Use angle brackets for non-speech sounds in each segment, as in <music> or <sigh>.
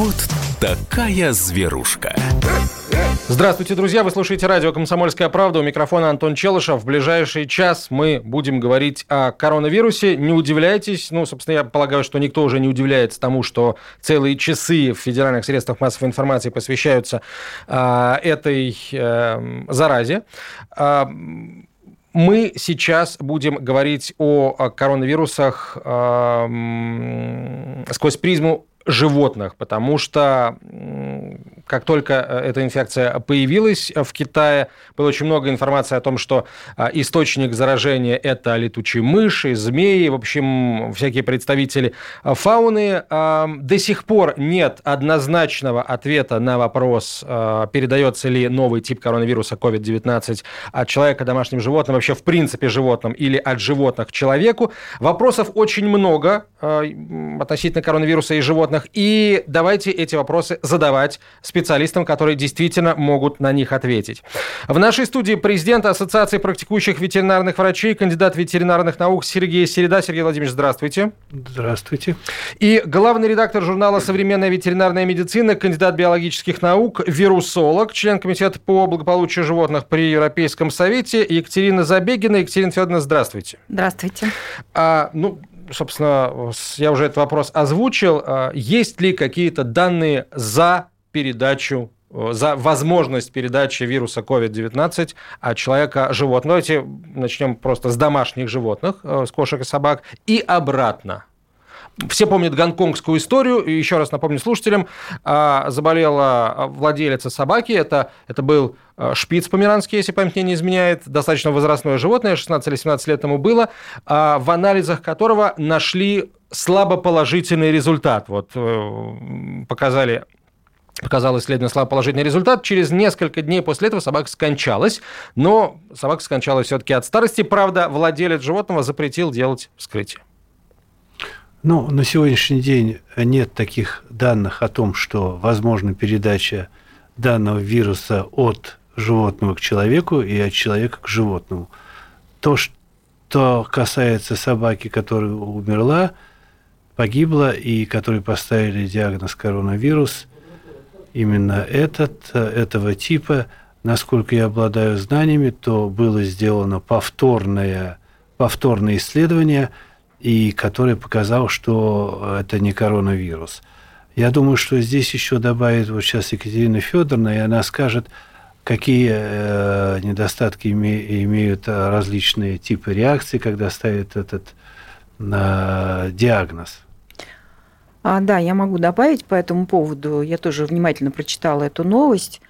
Вот такая зверушка. Здравствуйте, друзья! Вы слушаете радио «Комсомольская правда». У микрофона Антон Челышев. В ближайший час мы будем говорить о коронавирусе. Не удивляйтесь. Ну, собственно, я полагаю, что никто уже не удивляется тому, что целые часы в федеральных средствах массовой информации посвящаются э, этой э, заразе. Э, мы сейчас будем говорить о коронавирусах э, сквозь призму животных, потому что как только э, эта инфекция появилась в Китае, было очень много информации о том, что а, источник заражения – это летучие мыши, змеи, в общем, всякие представители а, фауны. А, до сих пор нет однозначного ответа на вопрос, передается ли новый тип коронавируса COVID-19 от человека домашним животным, вообще в принципе животным, или от животных к человеку. Вопросов очень много относительно коронавируса и животных, и давайте эти вопросы задавать специалистам специалистам, которые действительно могут на них ответить. В нашей студии президент Ассоциации практикующих ветеринарных врачей, кандидат ветеринарных наук Сергей Середа. Сергей Владимирович, здравствуйте. Здравствуйте. И главный редактор журнала «Современная ветеринарная медицина», кандидат биологических наук, вирусолог, член комитета по благополучию животных при Европейском совете Екатерина Забегина. Екатерина Федоровна, здравствуйте. Здравствуйте. А, ну, собственно, я уже этот вопрос озвучил. А, есть ли какие-то данные за передачу э, за возможность передачи вируса COVID-19 от человека животного. Давайте начнем просто с домашних животных, э, с кошек и собак, и обратно. Все помнят гонконгскую историю. И еще раз напомню слушателям, а, заболела владелица собаки. Это, это был э, шпиц померанский, если память не изменяет, достаточно возрастное животное, 16 или 17 лет ему было, а, в анализах которого нашли слабоположительный результат. Вот показали показал исследование слабо положительный результат. Через несколько дней после этого собака скончалась, но собака скончалась все-таки от старости. Правда, владелец животного запретил делать вскрытие. Ну, на сегодняшний день нет таких данных о том, что возможна передача данного вируса от животного к человеку и от человека к животному. То, что касается собаки, которая умерла, погибла и которой поставили диагноз коронавирус, именно этот, э, этого типа. Насколько я обладаю знаниями, то было сделано повторное, повторное исследование, и которое показало, что это не коронавирус. Я думаю, что здесь еще добавит вот сейчас Екатерина Федоровна, и она скажет, какие э, недостатки име, имеют различные типы реакций, когда ставят этот э, диагноз. А, да, я могу добавить по этому поводу. Я тоже внимательно прочитала эту новость.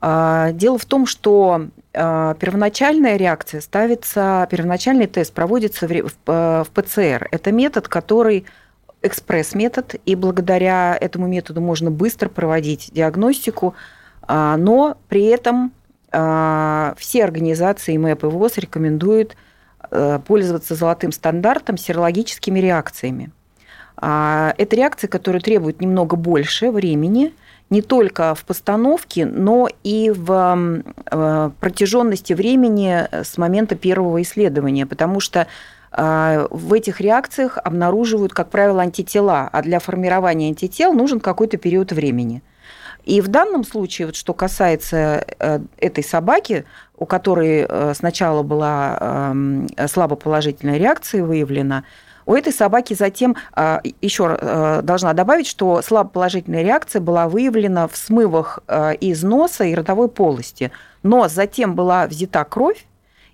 А, дело в том, что а, первоначальная реакция ставится, первоначальный тест проводится в, в, в ПЦР. Это метод, который экспресс-метод, и благодаря этому методу можно быстро проводить диагностику, а, но при этом а, все организации МЭП и ВОЗ рекомендуют а, пользоваться золотым стандартом серологическими реакциями. А, это реакции, которые требуют немного больше времени, не только в постановке, но и в э, протяженности времени с момента первого исследования, потому что а, в этих реакциях обнаруживают, как правило, антитела, а для формирования антител нужен какой-то период времени. И в данном случае, вот что касается э, этой собаки, у которой э, сначала была слабоположительная реакция выявлена, у этой собаки затем, а, еще а, должна добавить, что слабоположительная реакция была выявлена в смывах а, из носа и ротовой полости, но затем была взята кровь,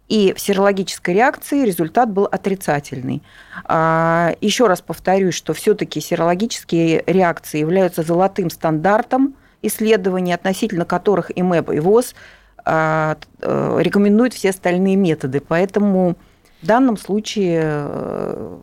и в серологической реакции результат был отрицательный. Еще раз повторюсь, что все-таки серологические реакции являются золотым стандартом исследований, относительно которых и и ВОЗ э, рекомендуют все остальные методы. Поэтому в данном случае э,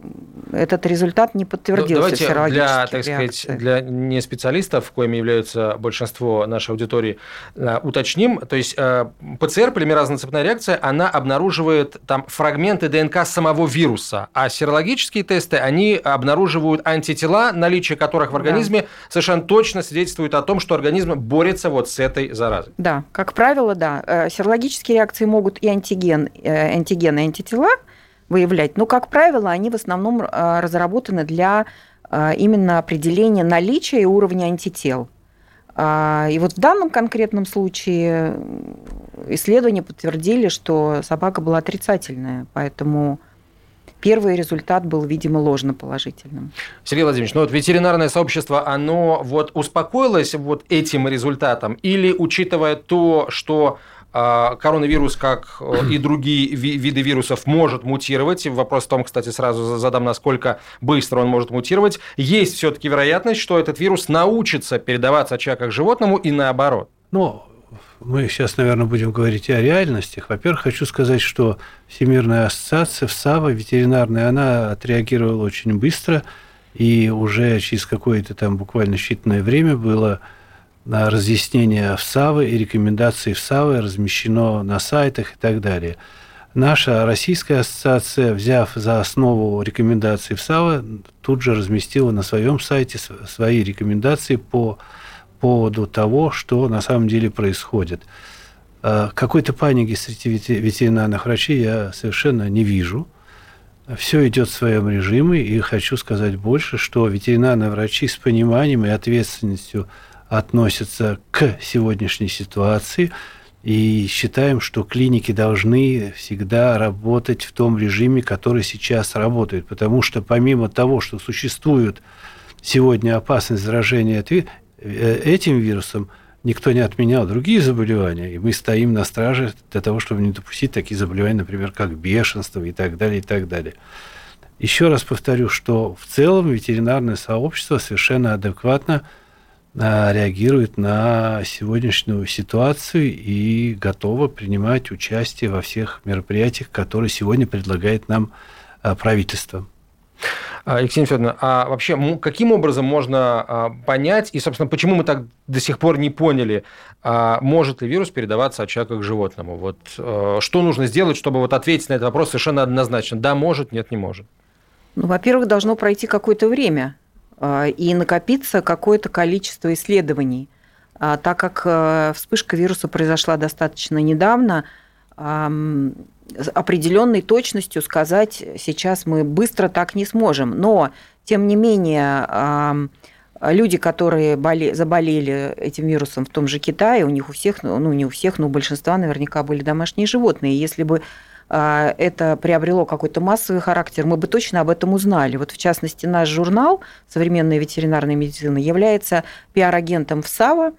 этот результат не подтвердился ну, Давайте для, так сказать, для не специалистов, коими являются большинство нашей аудитории, э, уточним. То есть э, ПЦР, полимеразная цепная реакция, она обнаруживает там фрагменты ДНК самого вируса, а серологические тесты, они обнаруживают антитела, наличие которых в организме да. совершенно точно свидетельствует о том, что организм борется вот с этой заразой. Да, как правило, да. Серологические реакции могут и антиген, антигены, и антитела – выявлять. Но, как правило, они в основном а, разработаны для именно определение наличия и уровня антител. И вот в данном конкретном случае исследования подтвердили, что собака была отрицательная, поэтому первый результат был, видимо, ложно положительным. Сергей Владимирович, ну вот ветеринарное сообщество, оно вот успокоилось вот этим результатом или учитывая то, что а, коронавирус, как э, и другие виды вирусов, может мутировать. Вопрос в том, кстати, сразу задам, насколько быстро он может мутировать. Есть все-таки вероятность, что этот вирус научится передаваться от человека к животному и наоборот. Ну, мы сейчас, наверное, будем говорить о реальностях. Во-первых, хочу сказать, что Всемирная ассоциация ВСАВА ветеринарная, она отреагировала очень быстро, и уже через какое-то там буквально считанное время было разъяснение ФСАВы и рекомендации ФСАВы размещено на сайтах и так далее. Наша российская ассоциация, взяв за основу рекомендации ФСАВы, тут же разместила на своем сайте свои рекомендации по поводу того, что на самом деле происходит. А, какой-то паники среди ветеринарных врачей я совершенно не вижу. Все идет в своем режиме, и хочу сказать больше, что ветеринарные врачи с пониманием и ответственностью относятся к сегодняшней ситуации и считаем, что клиники должны всегда работать в том режиме, который сейчас работает. Потому что помимо того, что существует сегодня опасность заражения Э, этим вирусом никто не отменял другие заболевания, и мы стоим на страже для того, чтобы не допустить такие заболевания, например, как бешенство и так далее, и так далее. Еще раз повторю, что в целом ветеринарное сообщество совершенно адекватно реагирует на сегодняшнюю ситуацию и готово принимать участие во всех мероприятиях, которые сегодня предлагает нам а, правительство. А, Екатерина Федоровна, а вообще каким образом можно а, понять, и, собственно, почему мы так до сих пор не поняли, а, может ли вирус передаваться от человека к животному? Вот что нужно сделать, чтобы вот ответить на этот вопрос совершенно однозначно? Да, может, нет, не может. Ну, во-первых, должно пройти какое-то время и накопиться какое-то количество исследований. Так как вспышка вируса произошла достаточно недавно, определенной точностью сказать сейчас мы быстро так не сможем. Но, тем не менее, люди, которые боли, заболели этим вирусом в том же Китае, у них у всех, ну не у всех, но у большинства наверняка были домашние животные. Если бы а, это приобрело какой-то массовый характер, мы бы точно об этом узнали. Вот в частности, наш журнал «Современная ветеринарная медицина» является пиар-агентом ФСАВА,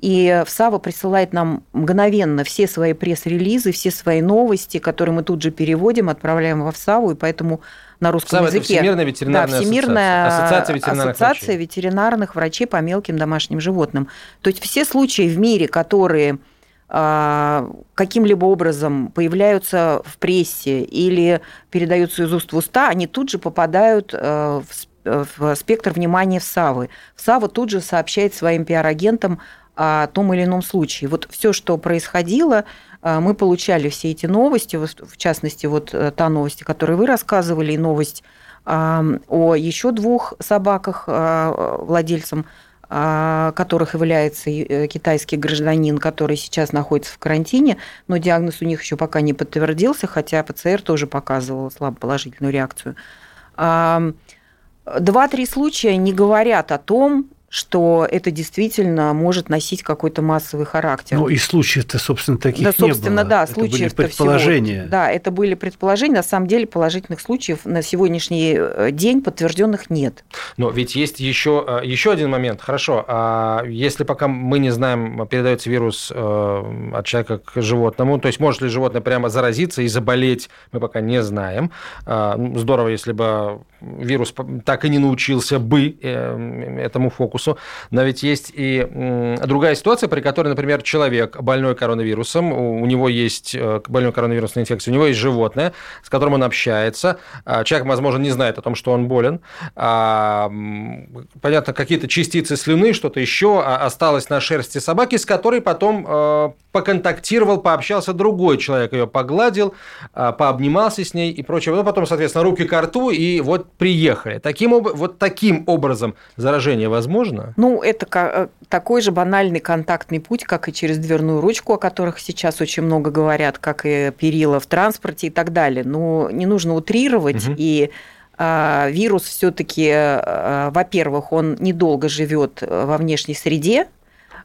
и ВСАВА присылает нам мгновенно все свои пресс-релизы, все свои новости, которые мы тут же переводим, отправляем во ВСАВу, и поэтому на русском ВСАВА языке. Это Всемирная ветеринарная да, Всемирная ассоциация, ветеринарных, ассоциация врачей. ветеринарных врачей по мелким домашним животным. То есть все случаи в мире, которые а, каким-либо образом появляются в прессе или передаются из уст в уста, они тут же попадают э, в спектр внимания ВСАВы. ВСАВа тут же сообщает своим пиар-агентам о том или ином случае. Вот все, что происходило, э, мы получали все эти новости, в частности, вот э, та новость, которую вы рассказывали, и новость о еще двух собаках, владельцам которых является китайский гражданин, который сейчас находится в карантине, но диагноз у них еще пока не подтвердился, хотя ПЦР тоже показывал слабо положительную реакцию. Два-три случая не говорят о том, что это действительно может носить какой-то массовый характер. Ну и случаев-то, собственно, таких да, не собственно, было. да, это случаев были предположения. Всего, да, это были предположения. На самом деле положительных случаев на сегодняшний э, день подтвержденных нет. Но ведь есть еще, э, еще один момент. Хорошо, а если пока мы не знаем, передается вирус э, от человека к животному, то есть может ли животное прямо заразиться и заболеть, мы пока не знаем. А, здорово, если бы вирус так и не научился бы этому фокусу вирусу, но ведь есть и другая ситуация, при которой, например, человек больной коронавирусом, у него есть э, больной коронавирусной инфекцией, у него есть животное, с которым он общается, а человек, возможно, не знает о том, что он болен, а, понятно, какие-то частицы слюны, что-то еще а, осталось на шерсти собаки, с которой потом э, поконтактировал, пообщался другой человек, ее погладил, пообнимался с ней и прочее. Ну, потом, соответственно, руки к рту, и вот приехали. Таким, вот таким образом заражение возможно? Ну, это э, такой же банальный контактный путь, как и через дверную ручку, о которых сейчас очень много говорят, как и перила в транспорте и так далее. Но не нужно утрировать угу. и вирус все-таки, во-первых, он недолго живет во внешней среде,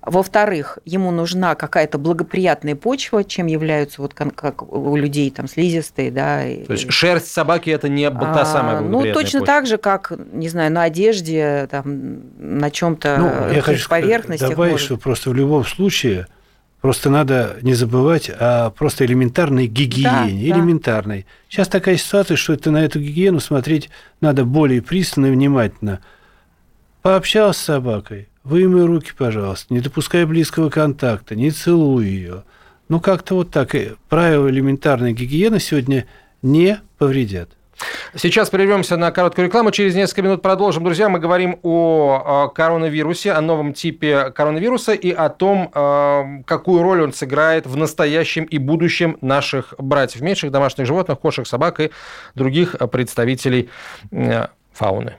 во-вторых, ему нужна какая-то благоприятная почва, чем являются вот как у людей там слизистые, да. То есть шерсть собаки это не та самая а, Ну точно почва. так же, как не знаю, на одежде, там на чем-то ну, я хочу поверхностях. Добавить, может... что просто в любом случае Просто надо не забывать о просто элементарной гигиене. Да, элементарной. Да. Сейчас такая ситуация, что это на эту гигиену смотреть надо более пристально и внимательно. Пообщался с собакой, Вымой руки, пожалуйста, не допускай близкого контакта, не целуй ее. Ну, как-то вот так. Правила элементарной гигиены сегодня не повредят. Сейчас прервемся на короткую рекламу. Через несколько минут продолжим. Друзья, мы говорим о коронавирусе, о новом типе коронавируса и о том, э, какую роль он сыграет в настоящем и будущем наших братьев меньших, домашних животных, кошек, собак и других представителей э, фауны.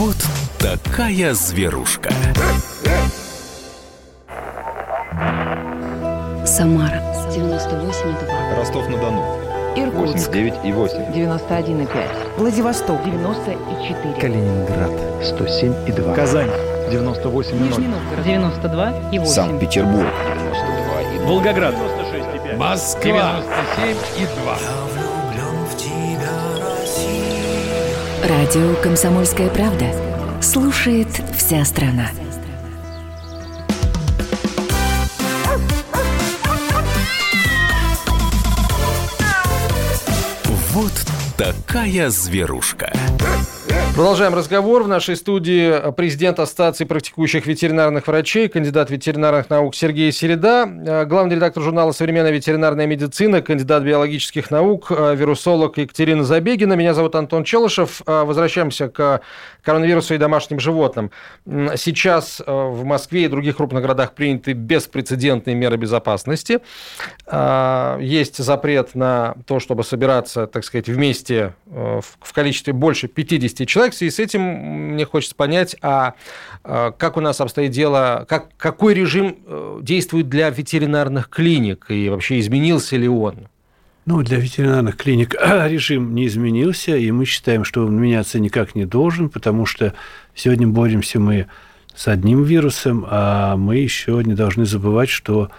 Вот такая зверушка. Самара 98,2. Ростов-на-Дону. Иркутск 89,8. 91,5. Владивосток 94. Калининград 107,2. Казань 98,0. Нижний Новгород 92,8. Санкт-Петербург 92,2. Волгоград 96,5. Москва 97,2. Радио «Комсомольская правда» слушает вся страна. Вот такая зверушка. Продолжаем разговор. В нашей студии президент Ассоциации практикующих ветеринарных врачей, кандидат ветеринарных наук Сергей Середа, э, главный редактор журнала «Современная ветеринарная медицина», кандидат биологических наук, э, вирусолог Екатерина Забегина. Меня зовут Антон Челышев. Э, возвращаемся к коронавирусу и домашним животным. Сейчас в Москве и других крупных городах приняты беспрецедентные меры безопасности. Есть запрет на то, чтобы собираться, так сказать, вместе в количестве больше 50 человек человек. В связи с этим мне хочется понять, а, а как у нас обстоит дело, как, какой режим э, действует для ветеринарных клиник и вообще изменился ли он? Ну, для ветеринарных клиник <clears throat> режим не изменился, и мы считаем, что он меняться никак не должен, потому что сегодня боремся мы с одним вирусом, а мы еще не должны забывать, что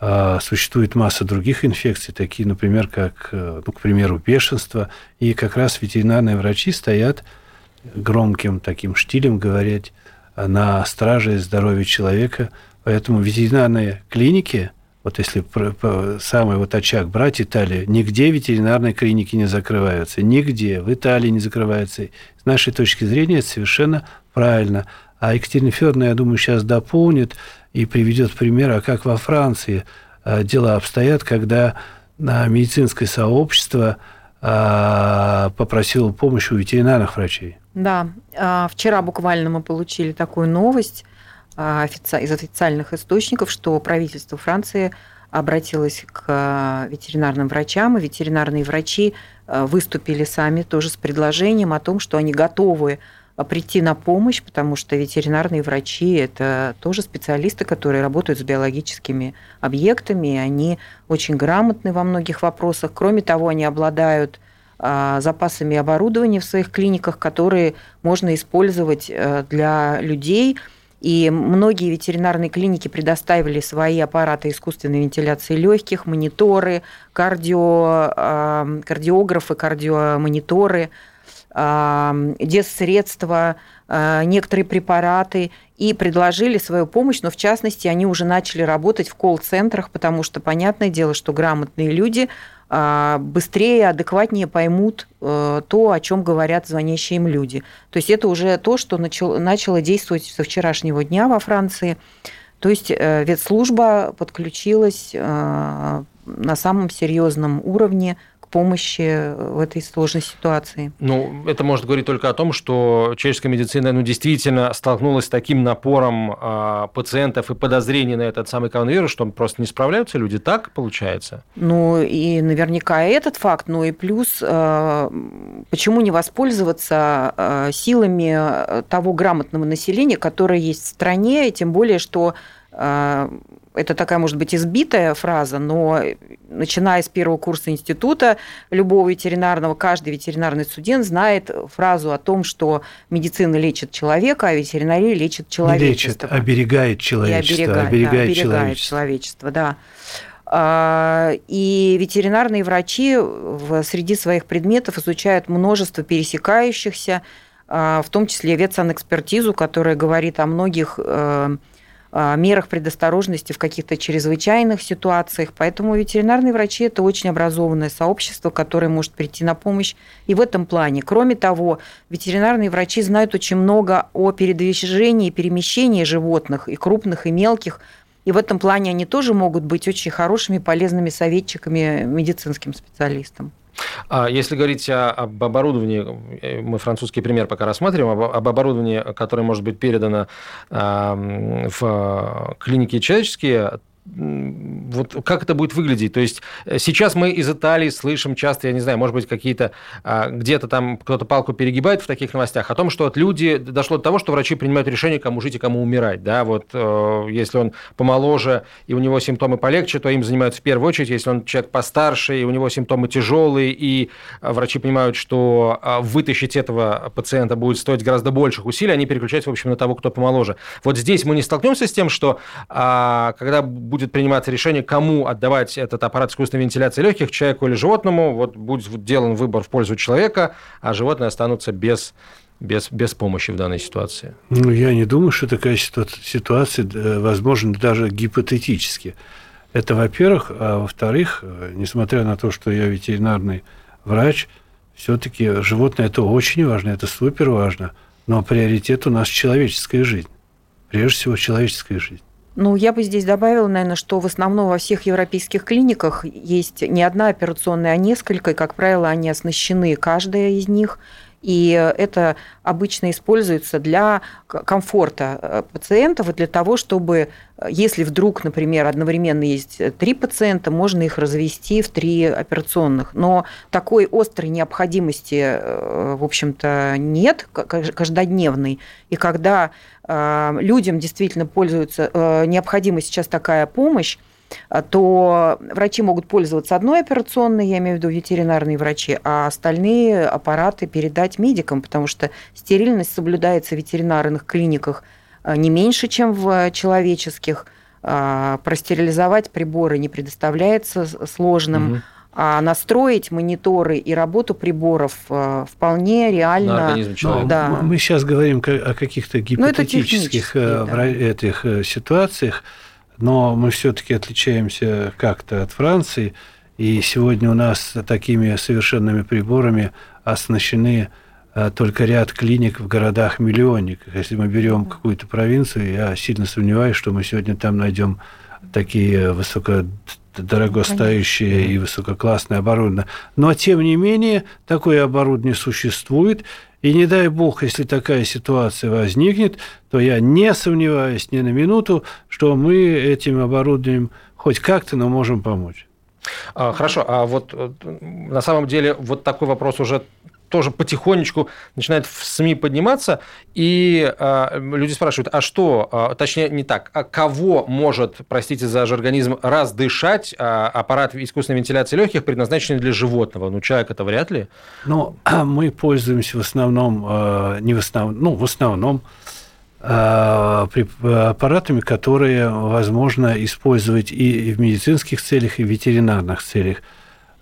а, существует масса других инфекций, такие, например, как, э, ну, к примеру, бешенство, и как раз ветеринарные врачи стоят громким таким штилем говорить на страже здоровья человека. Поэтому ветеринарные клиники, вот если самый вот очаг брать Италию, нигде ветеринарные клиники не закрываются, нигде, в Италии не закрываются. С нашей точки зрения это совершенно правильно. А Екатерина Федоровна, я думаю, сейчас дополнит и приведет пример, а как во Франции а, дела обстоят, когда медицинское сообщество а, попросило помощи у ветеринарных врачей. Да, а, вчера буквально мы получили такую новость а, из официальных источников, что правительство Франции обратилось к а, ветеринарным врачам, и ветеринарные врачи выступили сами тоже с предложением о том, что они готовы прийти на помощь, потому что ветеринарные врачи – это тоже специалисты, которые работают с биологическими объектами, и они очень грамотны во многих вопросах. Кроме того, они обладают а, запасами оборудования в своих клиниках, которые можно использовать э, для людей. И многие ветеринарные клиники предоставили свои аппараты искусственной вентиляции легких, мониторы, кардио, а, кардиографы, кардиомониторы, а, средства, некоторые препараты и предложили свою помощь, но в частности они уже начали работать в колл-центрах, потому что понятное дело, что грамотные люди а, быстрее, адекватнее поймут э, то, о чем говорят звонящие им люди. То есть это уже то, что начало действовать со вчерашнего дня во Франции. То есть э, ветслужба подключилась э, на самом серьезном уровне помощи в этой сложной ситуации. Ну, это может говорить только о том, что человеческая медицина ну, действительно столкнулась с таким напором э, пациентов и подозрений на этот самый коронавирус, что просто не справляются люди. Так получается? Ну, и наверняка этот факт, ну и плюс, э, почему не воспользоваться э, силами того грамотного населения, которое есть в стране, и тем более, что это такая, может быть, избитая фраза, но начиная с первого курса института любого ветеринарного, каждый ветеринарный студент знает фразу о том, что медицина лечит человека, а ветеринария лечит человечество. Лечит, оберегает человечество. И оберегает, оберегает, да, оберегает человечество. человечество, да. А, И ветеринарные врачи среди своих предметов изучают множество пересекающихся, а, в том числе ветсанэкспертизу, которая говорит о многих э, а, мерах предосторожности в каких-то чрезвычайных ситуациях. Поэтому ветеринарные врачи – это очень образованное сообщество, которое может прийти на помощь и в этом плане. Кроме того, ветеринарные врачи знают очень много о передвижении и перемещении животных, и крупных, и мелких, и в этом плане они тоже могут быть очень хорошими, полезными советчиками медицинским специалистам. А если говорить об оборудовании, э, мы французский пример пока рассматриваем, об, об оборудовании, которое может быть передано в э, клиники человеческие, вот как это будет выглядеть? То есть э, сейчас мы из Италии слышим часто, я не знаю, может быть, какие-то а, где-то там кто-то палку перегибает в таких новостях о том, что от люди дошло до того, что врачи принимают решение, кому жить и кому умирать. Да? Вот э, если он помоложе и у него симптомы полегче, то им занимаются в первую очередь. Если он человек постарше и у него симптомы тяжелые, и а, врачи понимают, что вытащить этого пациента будет стоить гораздо больших усилий, они переключаются, в общем, на того, кто помоложе. Вот здесь мы не столкнемся с тем, что а, когда будет приниматься решение, кому отдавать этот аппарат искусственной вентиляции легких, человеку или животному, вот будет сделан выбор в пользу человека, а животные останутся без, без, без помощи в данной ситуации. Ну, я не думаю, что такая ситу- ситуация э, возможна даже гипотетически. Это, во-первых. А во-вторых, э, несмотря на то, что я ветеринарный врач, все-таки животное это очень важно, это супер важно. Но приоритет у нас человеческая жизнь. Прежде всего, человеческая жизнь. Ну, я бы здесь добавила, наверное, что в основном во всех европейских клиниках есть не одна операционная, а несколько, и, как правило, они оснащены, каждая из них. И это обычно используется для комфорта э, пациентов и для того, чтобы, э, если вдруг, например, одновременно есть э, три пациента, можно их развести в три операционных. Но такой острой необходимости, э, в общем-то, нет, каждодневной. И когда э, людям действительно пользуется э, необходима сейчас такая помощь, то врачи могут пользоваться одной операционной, я имею в виду ветеринарные врачи, а остальные аппараты передать медикам, потому что стерильность соблюдается в ветеринарных клиниках а, не меньше, чем в человеческих. А, Простерилизовать приборы не предоставляется сложным. Мгм. А настроить мониторы и работу приборов а, вполне реально. На организм человека. Ну, Да. Мы сейчас говорим о каких-то это гипотетических э, вра- этих э, ситуациях, но мы все-таки отличаемся как-то от Франции, и сегодня у нас такими совершенными приборами оснащены э, только ряд клиник в городах-миллионниках. Если мы берем какую-то провинцию, я сильно сомневаюсь, что мы сегодня там найдем такие высокодорогостоящие и высококлассные оборудования. Но, тем не менее, такое оборудование существует, и не дай бог, если такая ситуация возникнет, то я не сомневаюсь ни на минуту, что мы этим оборудованием хоть как-то, но можем помочь. А, Хорошо, а вот э, на самом деле вот такой вопрос уже тоже потихонечку начинает в СМИ подниматься, и а, люди спрашивают, а что, а, точнее не так, а кого может, простите за жаргонизм, раздышать а, аппарат искусственной вентиляции легких, предназначенный для животного? Ну, человек это вряд ли. Но <clears throat> мы пользуемся в основном, э, не в основном, ну, в основном э, аппаратами, которые возможно использовать и в медицинских целях, и в ветеринарных целях.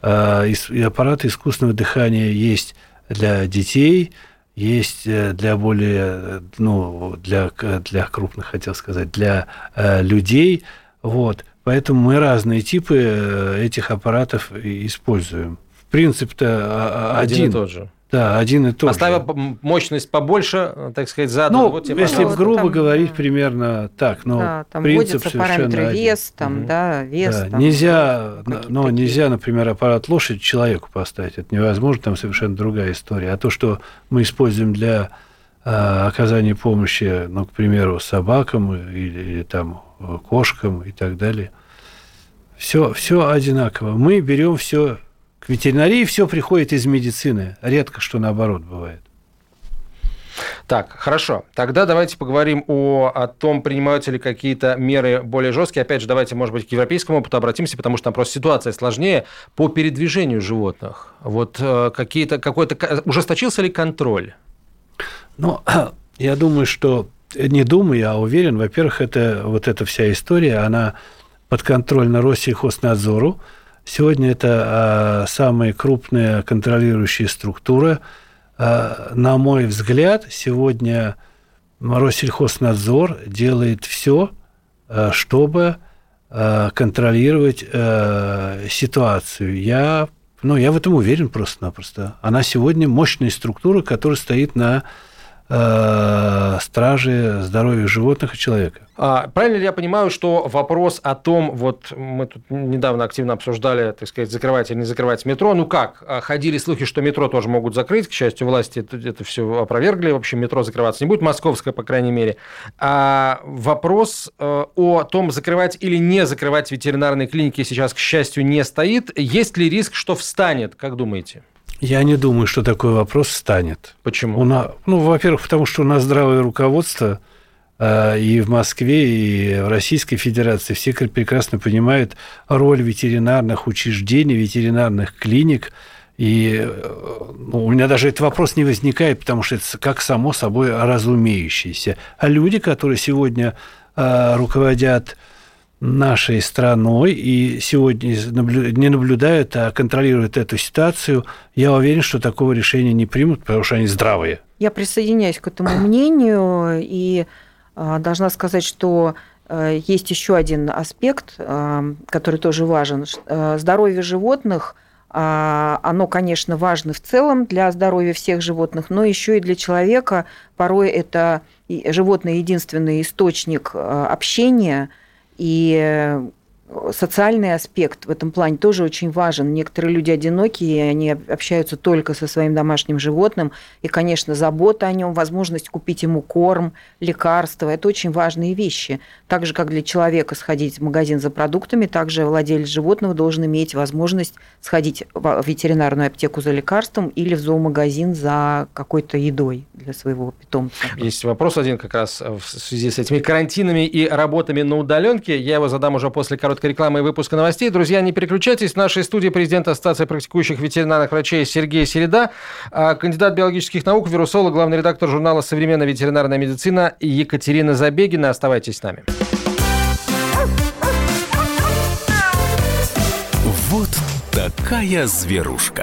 Э, И аппараты искусственного дыхания есть для детей, есть э, для более, э, ну, для, для крупных, хотел сказать, для э, людей. Вот. Поэтому мы разные типы э, этих аппаратов используем. В принципе-то а- а- Один, один, и тот же. Да, один и тот же. Поставил м- мощность побольше, так сказать, задан. Ну, вот тебе, если пожалуйста. грубо Там, говорить, да. примерно так, но да, там принцип совершенно один. вес, там, Мгм. да, вес. Да, там, нельзя, но такие. нельзя, например, аппарат лошадь человеку поставить. Это невозможно, там совершенно другая история. А то, что мы используем для э, оказания помощи, ну, к примеру, собакам или, или там э, кошкам и так далее, все, все одинаково. Мы берем все к ветеринарии, все приходит из медицины. Редко что наоборот бывает. Так, хорошо. Тогда давайте поговорим о, о том, принимаются ли какие-то меры более жесткие. Опять же, давайте, может быть, к европейскому опыту обратимся, потому что там просто ситуация сложнее по передвижению животных. Вот э, какие-то, какой-то... Ужесточился ли контроль? Ну, <clears throat> я думаю, что... Не думаю, а уверен. Во-первых, это вот эта вся история, она подконтрольна Россельхознадзору. Сегодня это э, самая крупная контролирующая структура – Э, на мой взгляд, сегодня Россельхознадзор делает все, э, чтобы контролировать ситуацию. Я, ну, я в этом уверен просто-напросто. Она сегодня мощная структура, которая стоит на страже здоровья животных и человека. А, правильно ли я понимаю, что вопрос о том, вот мы тут недавно активно обсуждали, так сказать, закрывать или не закрывать метро, ну как, а, ходили слухи, что метро тоже могут закрыть, к счастью, власти это, это все опровергли, в общем, метро закрываться не будет, московское, по крайней мере. А вопрос э, о том, закрывать или не закрывать ветеринарные клиники сейчас, к счастью, не стоит. Есть ли риск, что встанет, как думаете? Я не думаю, что такой вопрос встанет. Почему? У нас, ну, во-первых, потому что у нас здравое руководство – Э, и в Москве, и в Российской Федерации все прекрасно понимают роль ветеринарных учреждений, ветеринарных клиник. И э, ну, у меня даже этот вопрос не возникает, потому что это как само собой разумеющееся. А люди, которые сегодня э, руководят нашей страной и сегодня не наблюдают, а контролируют эту ситуацию, я уверен, что такого решения не примут, потому что они здравые. Я присоединяюсь к этому мнению и а, должна сказать, что э, есть еще один аспект, э, который тоже важен. Э, здоровье животных, а, оно, конечно, важно в целом для здоровья всех животных, но еще и для человека. Порой это животное единственный источник общения, и социальный аспект в этом плане тоже очень важен. Некоторые люди одинокие, они общаются только со своим домашним животным, и, конечно, забота о нем, возможность купить ему корм, лекарства – это очень важные вещи. Так же, как для человека сходить в магазин за продуктами, также владелец животного должен иметь возможность сходить в ветеринарную аптеку за лекарством или в зоомагазин за какой-то едой для своего питомца. Есть вопрос один как раз в связи с этими карантинами и работами на удаленке. Я его задам уже после короткой рекламы и выпуска новостей. Друзья, не переключайтесь. В нашей студии президент Ассоциации практикующих ветеринарных врачей Сергей Середа, а, кандидат биологических наук, вирусолог, главный редактор журнала «Современная ветеринарная медицина» Екатерина Забегина. Оставайтесь с нами. Вот такая зверушка.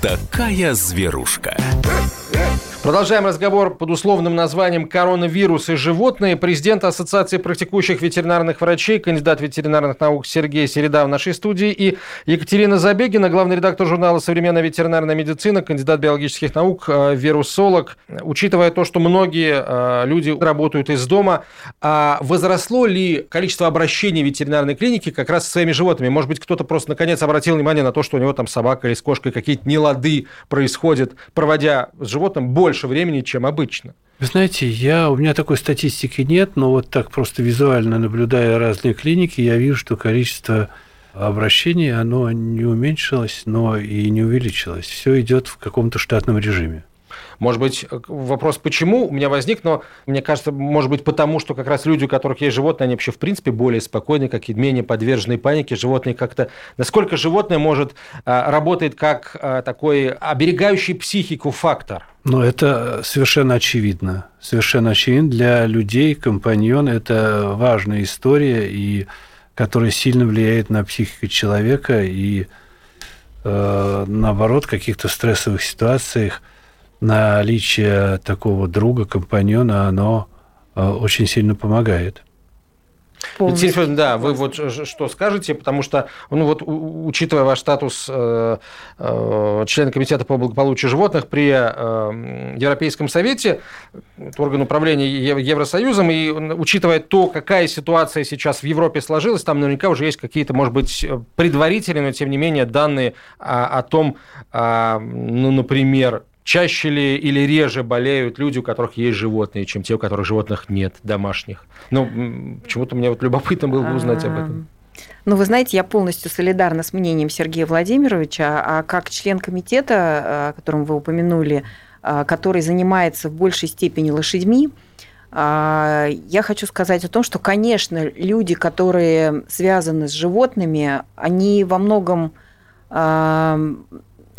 такая зверушка. Продолжаем разговор под условным названием «Коронавирус и животные». Президент Ассоциации практикующих ветеринарных врачей, кандидат ветеринарных наук Сергей Середа в нашей студии и Екатерина Забегина, главный редактор журнала «Современная ветеринарная медицина», кандидат биологических наук, э, вирусолог. Учитывая то, что многие э, люди работают из дома, а возросло ли количество обращений в ветеринарной клинике как раз с своими животными? Может быть, кто-то просто наконец обратил внимание на то, что у него там собака или с кошкой какие-то нелады происходят, проводя с животным больше больше времени, чем обычно. Вы знаете, я, у меня такой статистики нет, но вот так просто визуально наблюдая разные клиники, я вижу, что количество обращений, оно не уменьшилось, но и не увеличилось. Все идет в каком-то штатном режиме. Может быть, вопрос, почему у меня возник, но мне кажется, может быть, потому что как раз люди, у которых есть животные, они вообще в принципе более спокойные, какие-то менее подвержены панике. Животные как-то... Насколько животное может а, работает как а, такой оберегающий психику фактор? Ну, это совершенно очевидно. Совершенно очевидно. Для людей компаньон – это важная история, и которая сильно влияет на психику человека, и э, наоборот, в каких-то стрессовых ситуациях наличие такого друга, компаньона, оно э, очень сильно помогает. Федоровна, да, вы вот что скажете, потому что, ну вот, учитывая ваш статус э, э, члена Комитета по благополучию животных при э, Европейском Совете, орган управления Евросоюзом, и учитывая то, какая ситуация сейчас в Европе сложилась, там наверняка уже есть какие-то, может быть, предварительные, но тем не менее данные о, о том, а, ну, например, чаще ли или реже болеют люди, у которых есть животные, чем те, у которых животных нет, домашних? Ну, почему-то мне вот любопытно было бы узнать об этом. Ну, вы знаете, я полностью солидарна с мнением Сергея Владимировича, а как член комитета, о котором вы упомянули, который занимается в большей степени лошадьми, я хочу сказать о том, что, конечно, люди, которые связаны с животными, они во многом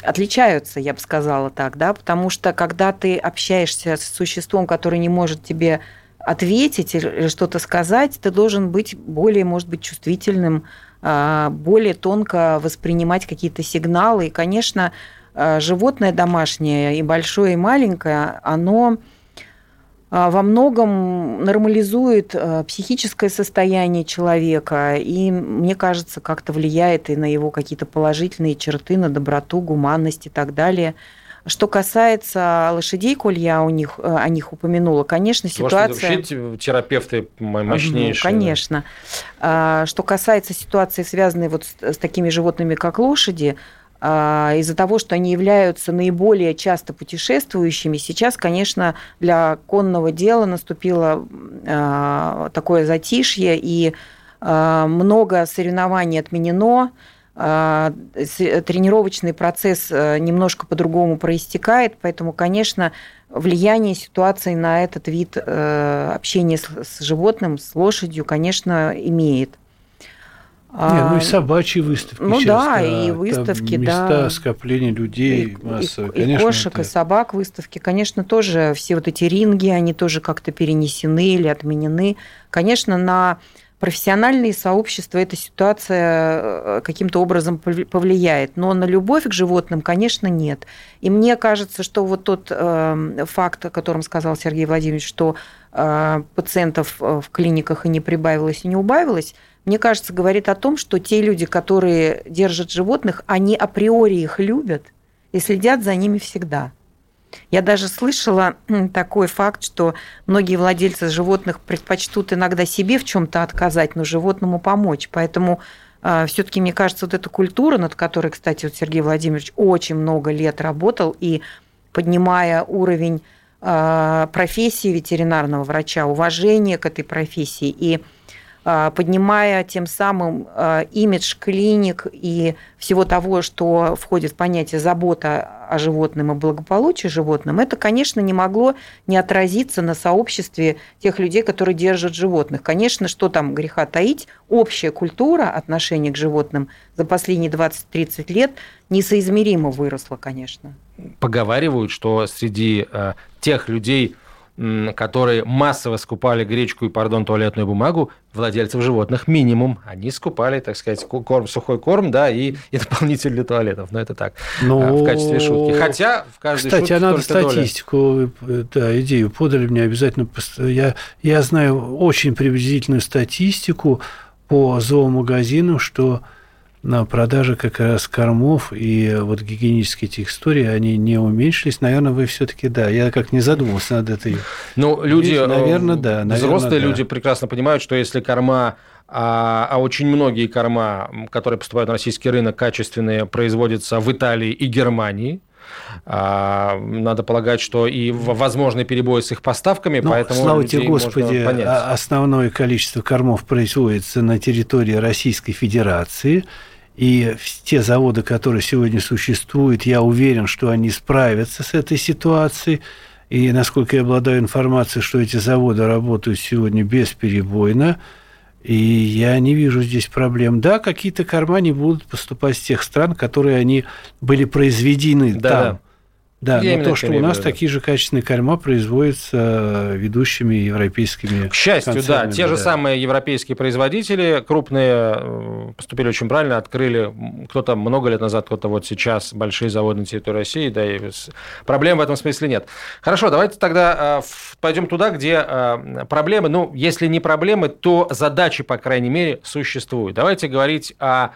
отличаются, я бы сказала так, да, потому что когда ты общаешься с существом, которое не может тебе ответить или что-то сказать, ты должен быть более, может быть, чувствительным, а, более тонко воспринимать какие-то сигналы. И, конечно, а, животное домашнее, и большое, и маленькое, оно во многом нормализует а, психическое состояние человека и, мне кажется, как-то влияет и на его какие-то положительные черты, на доброту, гуманность и так далее. Что касается лошадей, коль я у них, э, о них упомянула, конечно, ситуация... Вообще терапевты мощнейшие. Ну, конечно. Да. Что касается ситуации, связанной вот с, с такими животными, как лошади, а, из-за того, что они являются наиболее часто путешествующими, сейчас, конечно, для конного дела наступило а, такое затишье, и а, много соревнований отменено, тренировочный процесс немножко по-другому проистекает, поэтому, конечно, влияние ситуации на этот вид общения с животным, с лошадью, конечно, имеет. Не, ну и собачьи выставки. Ну сейчас, да, да, и выставки, Там места да. скопления людей и, массовые. И, конечно, и кошек, это... и собак выставки. Конечно, тоже все вот эти ринги, они тоже как-то перенесены или отменены. Конечно, на профессиональные сообщества эта ситуация э, каким-то образом повлияет. Но на любовь к животным, конечно, нет. И мне кажется, что вот тот э, факт, о котором сказал Сергей Владимирович, что э, пациентов в клиниках и не прибавилось, и не убавилось, мне кажется, говорит о том, что те люди, которые держат животных, они априори их любят и следят за ними всегда. Я даже слышала такой факт, что многие владельцы животных предпочтут иногда себе в чем-то отказать, но животному помочь. Поэтому а, все-таки, мне кажется, вот эта культура, над которой, кстати, вот Сергей Владимирович очень много лет работал, и поднимая уровень а, профессии ветеринарного врача, уважение к этой профессии и поднимая тем самым а, имидж клиник и всего того, что входит в понятие забота о животном и благополучии животным, это, конечно, не могло не отразиться на сообществе тех людей, которые держат животных. Конечно, что там греха таить, общая культура отношения к животным за последние 20-30 лет несоизмеримо выросла, конечно. Поговаривают, что среди э, тех людей, которые массово скупали гречку и, пардон, туалетную бумагу, владельцев животных минимум. Они скупали, так сказать, корм, сухой корм, да, и, и <laughs> дополнитель для туалетов. Но это так, Но... А, в качестве шутки. Хотя в каждой Кстати, шутке а надо статистику, доля. да, идею подали мне обязательно. Я, я знаю очень приблизительную статистику по зоомагазинам, что на продаже как раз кормов и вот гигиенические эти истории, они не уменьшились. Наверное, вы все-таки, да, я как не задумался над этой. Ну, люди, наверное, да. Наверное, взрослые да. люди прекрасно понимают, что если корма а, а очень многие корма, которые поступают на российский рынок, качественные, производятся в Италии и Германии. А, надо полагать, что и возможны перебои с их поставками, Но, поэтому слава тебе, Господи, основное количество кормов производится на территории Российской Федерации – и те заводы, которые сегодня существуют, я уверен, что они справятся с этой ситуацией. И насколько я обладаю информацией, что эти заводы работают сегодня бесперебойно, и я не вижу здесь проблем. Да, какие-то корма не будут поступать с тех стран, которые они были произведены да. там. Да, Я но то, что у нас виду. такие же качественные корма производятся э, ведущими европейскими К счастью, да, те же самые европейские производители, крупные, э, поступили очень правильно, открыли кто-то много лет назад, кто-то вот сейчас большие заводы на территории России, да, и проблем в этом смысле нет. Хорошо, давайте тогда э, пойдем туда, где проблемы, ну, если не проблемы, то задачи, по крайней мере, существуют. Давайте говорить о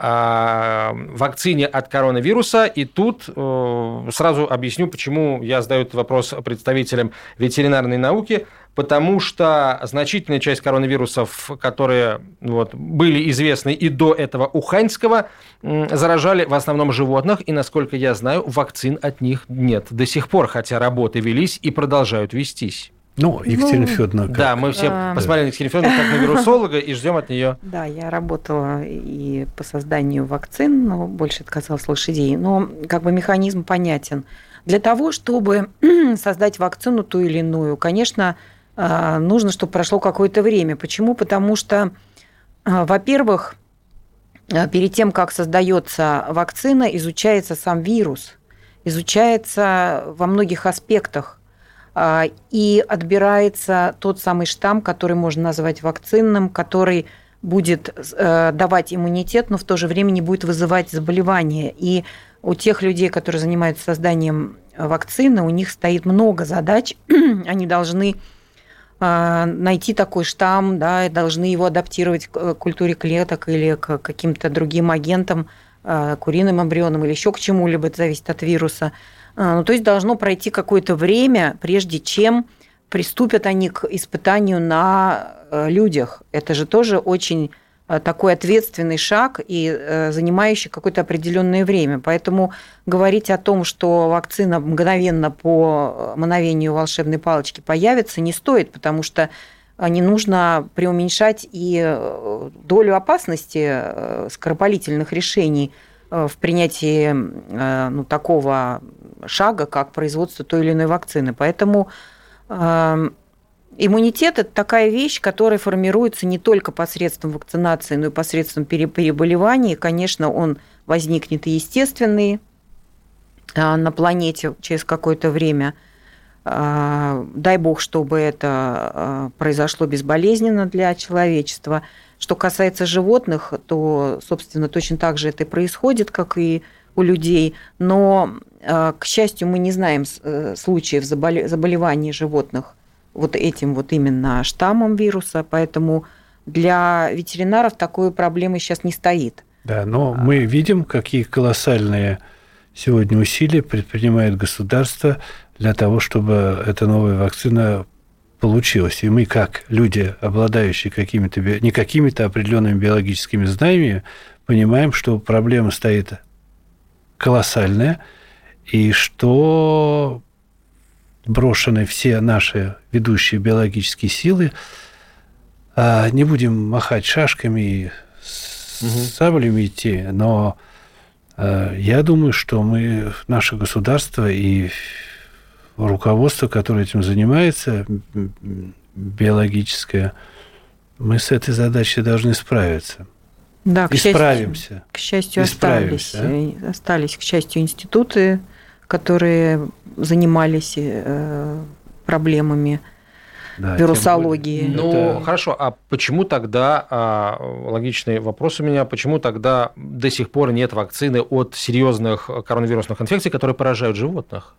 вакцине от коронавируса. И тут э, сразу объясню, почему я задаю этот вопрос представителям ветеринарной науки. Потому что значительная часть коронавирусов, которые вот, были известны и до этого уханьского, заражали в основном животных. И, насколько я знаю, вакцин от них нет до сих пор, хотя работы велись и продолжают вестись. Ну, Екатерина Ну, Федоровна, как? Да, мы все А. посмотрели на Екатерину Федоровну как на вирусолога и ждем от нее Да, я работала и по созданию вакцин, но больше это касалось лошадей. Но как бы механизм понятен. Для того, чтобы <clears throat> создать вакцину ту или иную, конечно, а, нужно, чтобы прошло какое-то время. Почему? Потому что, а, во-первых, а, перед тем, как создается вакцина, изучается сам вирус, изучается во многих аспектах и отбирается тот самый штамм, который можно назвать вакцинным, который будет э, давать иммунитет, но в то же время не будет вызывать заболевания. И у тех людей, которые занимаются созданием вакцины, у них стоит много задач. <clears throat> Они должны э, найти такой штамм, да, и должны его адаптировать к э, культуре клеток или к каким-то другим агентам, куриным эмбрионам или еще к чему-либо, это зависит от вируса. А, Ну, то есть должно пройти какое-то время, прежде чем приступят они к испытанию на э, людях. Это же тоже очень э, такой ответственный шаг и э, занимающий какое-то определенное время. Поэтому говорить о том, что вакцина мгновенно по мановению волшебной палочки появится, не стоит, потому что не нужно преуменьшать и долю опасности скоропалительных решений в принятии ну, такого шага, как производство той или иной вакцины. Поэтому э, иммунитет – это такая вещь, которая формируется не только посредством вакцинации, но и посредством пере- переболеваний. И, конечно, он возникнет и естественный э, на планете через какое-то время. Э, Дай бог, чтобы это э, произошло безболезненно для человечества. Что касается животных, то, собственно, точно так же это и происходит, как и у людей. Но, э, к счастью, мы не знаем э, случаев заболе- заболеваний животных вот этим вот именно штаммом вируса, поэтому для ветеринаров такой проблемы сейчас не стоит. Да, но мы видим, какие колоссальные сегодня усилия предпринимает государство для того, чтобы эта новая вакцина получилась. И мы, как люди, обладающие какими-то, не какими-то определенными биологическими знаниями, понимаем, что проблема стоит колоссальная, и что брошены все наши ведущие биологические силы, а, не будем махать шашками и саблями идти, но э, я думаю, что мы, наше государство и руководство, которое этим занимается, биологическое, мы с этой задачей должны справиться. Да, к И счастью, справимся. К счастью, И остались, справимся, э, остались, к счастью, институты, которые занимались э, проблемами Да, вирусологии. более. Ну, Это- хорошо, а почему тогда, а, логичный вопрос у меня, почему тогда до сих пор нет вакцины от серьезных коронавирусных инфекций, которые поражают животных?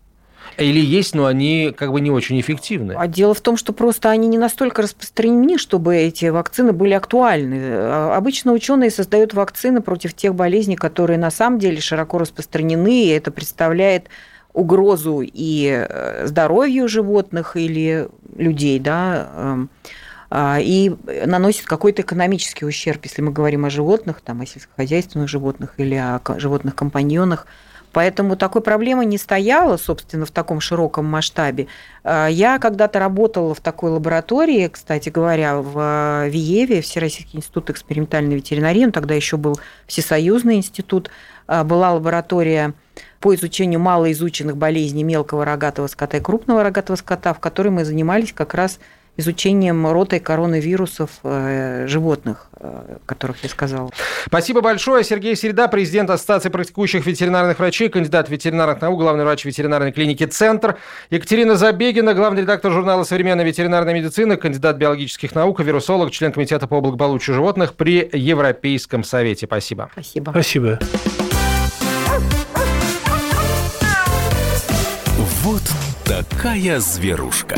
Или есть, но они как бы не очень эффективны? А дело в том, что просто они не настолько распространены, чтобы эти вакцины были актуальны. А Обычно ученые создают вакцины против тех болезней, которые на самом деле широко распространены, и это представляет угрозу и э, здоровью животных или людей, да, эм, а, и наносит какой-то экономический ущерб, если мы говорим о животных, там, о сельскохозяйственных животных или о ко- животных-компаньонах. Поэтому такой проблемы не стояло, собственно, в таком широком масштабе. А, Я когда-то работала в такой лаборатории, кстати говоря, в э, Виеве, Всероссийский институт экспериментальной ветеринарии, он тогда еще был Всесоюзный институт, А, была лаборатория по изучению малоизученных болезней мелкого рогатого скота и крупного рогатого скота, в которой мы занимались как раз изучением рота и коронавирусов э, животных, э, которых я сказала. Спасибо большое. Сергей Середа, президент Ассоциации практикующих ветеринарных врачей, кандидат ветеринарных наук, главный врач ветеринарной клиники «Центр». Екатерина Забегина, главный редактор журнала «Современная ветеринарная медицина», кандидат биологических наук, вирусолог, член комитета по благополучию животных при Европейском совете. Спасибо. Спасибо. Спасибо. Вот такая зверушка.